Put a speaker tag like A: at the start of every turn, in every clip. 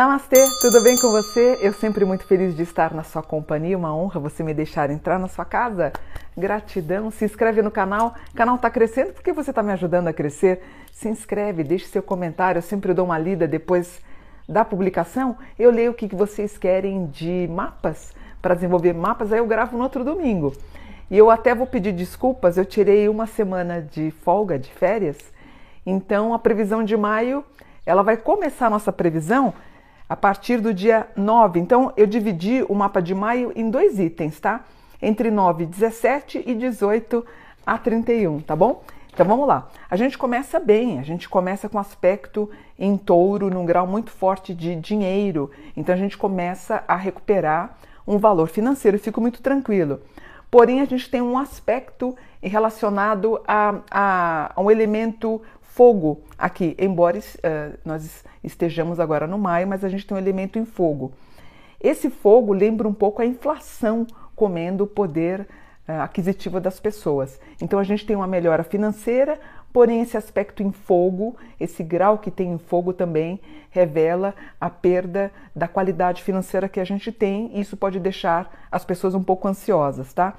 A: Namastê, tudo bem com você? Eu sempre muito feliz de estar na sua companhia, uma honra você me deixar entrar na sua casa. Gratidão, se inscreve no canal, o canal está crescendo porque você está me ajudando a crescer. Se inscreve, deixe seu comentário, eu sempre dou uma lida depois da publicação. Eu leio o que vocês querem de mapas, para desenvolver mapas, aí eu gravo no outro domingo. E eu até vou pedir desculpas, eu tirei uma semana de folga, de férias, então a previsão de maio, ela vai começar a nossa previsão a partir do dia 9. Então, eu dividi o mapa de maio em dois itens, tá? Entre 9 e 17 e 18 a 31, tá bom? Então vamos lá. A gente começa bem, a gente começa com aspecto em touro, num grau muito forte de dinheiro. Então a gente começa a recuperar um valor financeiro e fico muito tranquilo. Porém, a gente tem um aspecto relacionado a, a, a um elemento fogo aqui, embora uh, nós estejamos agora no maio, mas a gente tem um elemento em fogo. Esse fogo lembra um pouco a inflação comendo o poder uh, aquisitivo das pessoas. Então a gente tem uma melhora financeira, porém esse aspecto em fogo, esse grau que tem em fogo também revela a perda da qualidade financeira que a gente tem, e isso pode deixar as pessoas um pouco ansiosas, tá?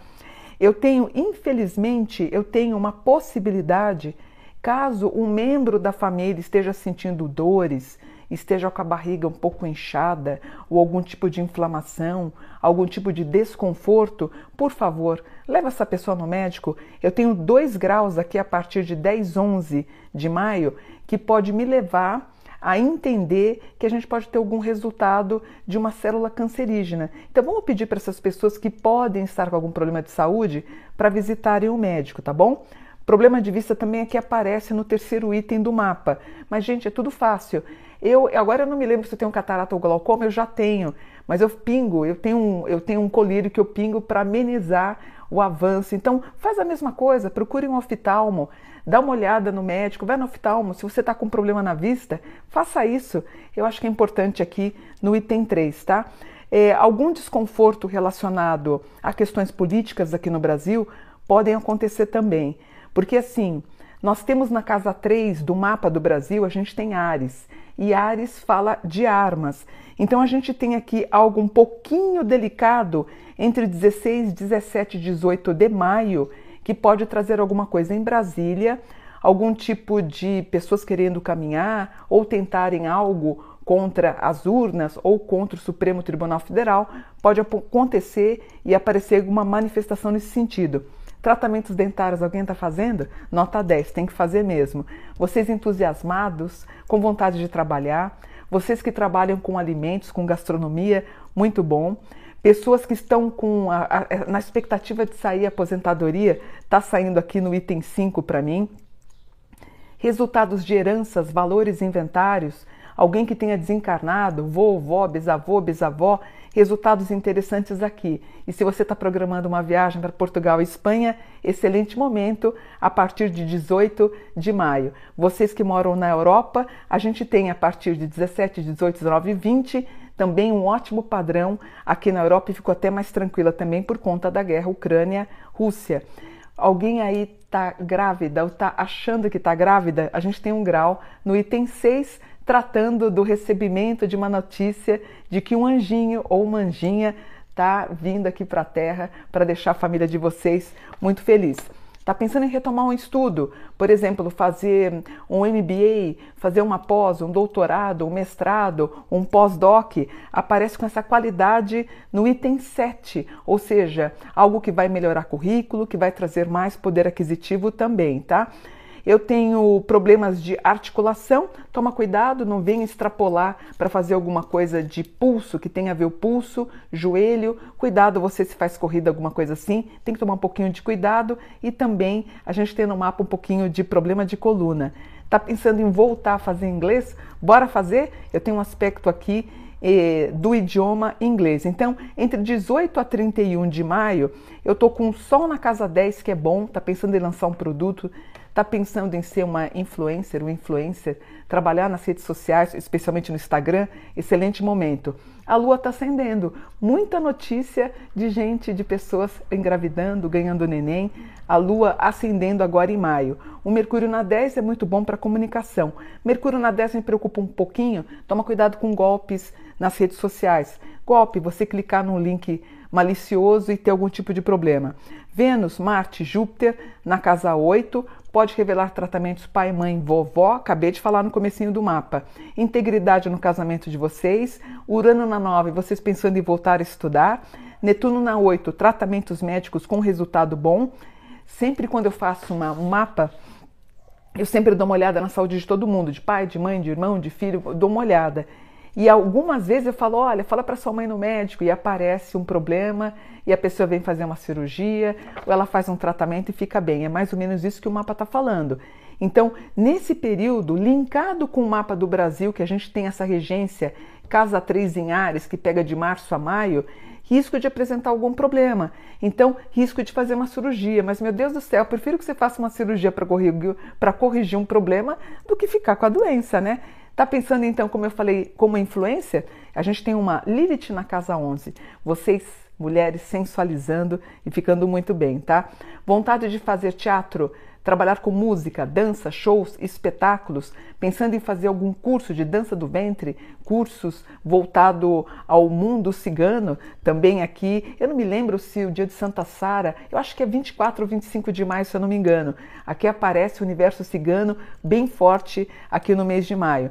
A: Eu tenho, infelizmente, eu tenho uma possibilidade Caso um membro da família esteja sentindo dores, esteja com a barriga um pouco inchada ou algum tipo de inflamação, algum tipo de desconforto, por favor, leve essa pessoa no médico. Eu tenho dois graus aqui a partir de 10, 11 de maio que pode me levar a entender que a gente pode ter algum resultado de uma célula cancerígena. Então vamos pedir para essas pessoas que podem estar com algum problema de saúde para visitarem o médico, tá bom? Problema de vista também é que aparece no terceiro item do mapa. Mas, gente, é tudo fácil. Eu agora eu não me lembro se eu tenho catarata ou glaucoma, eu já tenho, mas eu pingo, eu tenho um, eu tenho um colírio que eu pingo para amenizar o avanço. Então, faz a mesma coisa, procure um oftalmo, dá uma olhada no médico, vai no oftalmo. Se você está com problema na vista, faça isso. Eu acho que é importante aqui no item 3, tá? É, algum desconforto relacionado a questões políticas aqui no Brasil podem acontecer também. Porque assim, nós temos na casa 3 do mapa do Brasil, a gente tem Ares. E Ares fala de armas. Então a gente tem aqui algo um pouquinho delicado entre 16, 17 e 18 de maio, que pode trazer alguma coisa em Brasília, algum tipo de pessoas querendo caminhar ou tentarem algo contra as urnas ou contra o Supremo Tribunal Federal, pode acontecer e aparecer alguma manifestação nesse sentido. Tratamentos dentários, alguém está fazendo? Nota 10, tem que fazer mesmo. Vocês entusiasmados, com vontade de trabalhar, vocês que trabalham com alimentos, com gastronomia, muito bom. Pessoas que estão com a, a, na expectativa de sair aposentadoria, está saindo aqui no item 5 para mim. Resultados de heranças, valores inventários, alguém que tenha desencarnado, vovó, bisavô, bisavó, resultados interessantes aqui. E se você está programando uma viagem para Portugal e Espanha, excelente momento a partir de 18 de maio. Vocês que moram na Europa, a gente tem a partir de 17, 18, 19 e 20 também um ótimo padrão aqui na Europa e ficou até mais tranquila também por conta da guerra Ucrânia-Rússia. Alguém aí está grávida ou está achando que está grávida? A gente tem um grau no item 6 tratando do recebimento de uma notícia de que um anjinho ou uma anjinha está vindo aqui para a Terra para deixar a família de vocês muito feliz. Está pensando em retomar um estudo, por exemplo, fazer um MBA, fazer uma pós, um doutorado, um mestrado, um pós-doc, aparece com essa qualidade no item 7, ou seja, algo que vai melhorar currículo, que vai trazer mais poder aquisitivo também, tá? Eu tenho problemas de articulação, toma cuidado, não venha extrapolar para fazer alguma coisa de pulso, que tenha a ver o pulso, joelho. Cuidado, você se faz corrida, alguma coisa assim, tem que tomar um pouquinho de cuidado. E também a gente tem no mapa um pouquinho de problema de coluna. Tá pensando em voltar a fazer inglês? Bora fazer? Eu tenho um aspecto aqui eh, do idioma inglês. Então, entre 18 a 31 de maio, eu tô com sol na casa 10, que é bom, tá pensando em lançar um produto está pensando em ser uma influencer, um influencer, trabalhar nas redes sociais, especialmente no Instagram, excelente momento. a lua está acendendo. Muita notícia de gente, de pessoas engravidando, ganhando neném, a lua ascendendo agora em maio. O Mercúrio na 10 é muito bom para comunicação. Mercúrio na 10 me preocupa um pouquinho, toma cuidado com golpes nas redes sociais. Golpe, você clicar num link malicioso e ter algum tipo de problema. Vênus, Marte, Júpiter na casa 8 pode revelar tratamentos pai, mãe, vovó, acabei de falar no comecinho do mapa. Integridade no casamento de vocês, Urano na 9, vocês pensando em voltar a estudar, Netuno na 8, tratamentos médicos com resultado bom. Sempre quando eu faço uma, um mapa, eu sempre dou uma olhada na saúde de todo mundo, de pai, de mãe, de irmão, de filho, dou uma olhada. E algumas vezes eu falo, olha, fala para sua mãe no médico e aparece um problema e a pessoa vem fazer uma cirurgia ou ela faz um tratamento e fica bem. É mais ou menos isso que o mapa está falando. Então, nesse período, linkado com o mapa do Brasil, que a gente tem essa regência casa 3 em Ares, que pega de março a maio, risco de apresentar algum problema. Então, risco de fazer uma cirurgia. Mas, meu Deus do céu, eu prefiro que você faça uma cirurgia para corrigir, corrigir um problema do que ficar com a doença, né? Tá pensando então, como eu falei, como influência? A gente tem uma Lilith na casa 11. Vocês, mulheres, sensualizando e ficando muito bem, tá? Vontade de fazer teatro, trabalhar com música, dança, shows, espetáculos, pensando em fazer algum curso de dança do ventre, cursos voltado ao mundo cigano, também aqui. Eu não me lembro se o dia de Santa Sara, eu acho que é 24 ou 25 de maio, se eu não me engano. Aqui aparece o universo cigano bem forte aqui no mês de maio.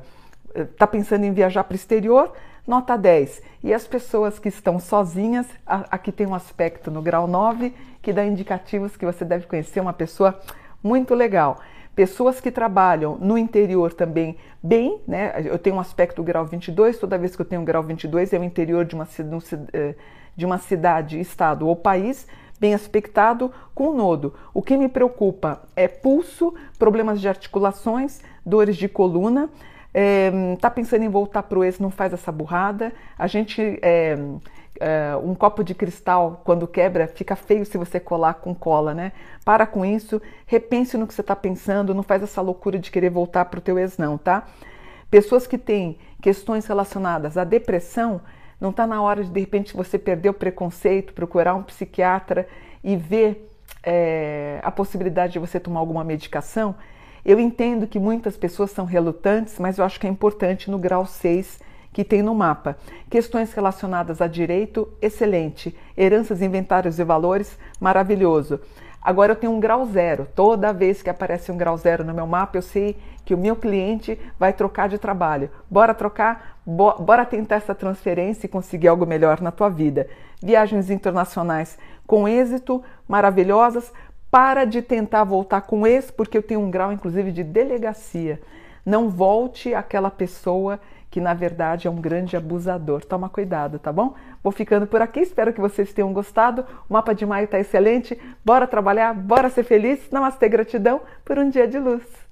A: Está pensando em viajar para o exterior? Nota 10. E as pessoas que estão sozinhas, aqui tem um aspecto no grau 9 que dá indicativos que você deve conhecer uma pessoa muito legal. Pessoas que trabalham no interior também bem, né? Eu tenho um aspecto grau 22, toda vez que eu tenho um grau 22 é o interior de uma, eh, de uma cidade, estado ou país, bem aspectado com nodo. O que me preocupa é pulso, problemas de articulações, dores de coluna. É, tá pensando em voltar para o ex, não faz essa burrada. A gente é, uh, um copo de cristal, quando quebra, fica feio se você colar com cola, né? Para com isso, repense no que você está pensando, não faz essa loucura de querer voltar para o teu ex, não, tá? Pessoas que têm questões relacionadas à depressão, não está na hora de, de repente, você perder o preconceito, procurar um psiquiatra e ver é, a possibilidade de você tomar alguma medicação? Eu entendo que muitas pessoas são relutantes, mas eu acho que é importante no grau 6 que tem no mapa. Questões relacionadas a direito, excelente. Heranças, inventários e valores, maravilhoso. Agora eu tenho um grau zero. Toda vez que aparece um grau zero no meu mapa, eu sei que o meu cliente vai trocar de trabalho. Bora trocar? Bora tentar essa transferência e conseguir algo melhor na tua vida. Viagens internacionais com êxito, maravilhosas. Para de tentar voltar com esse, porque eu tenho um grau, inclusive, de delegacia. Não volte aquela pessoa que na verdade é um grande abusador. Toma cuidado, tá bom? Vou ficando por aqui, espero que vocês tenham gostado. O mapa de maio está excelente. Bora trabalhar, bora ser feliz. Namastê, gratidão por um dia de luz.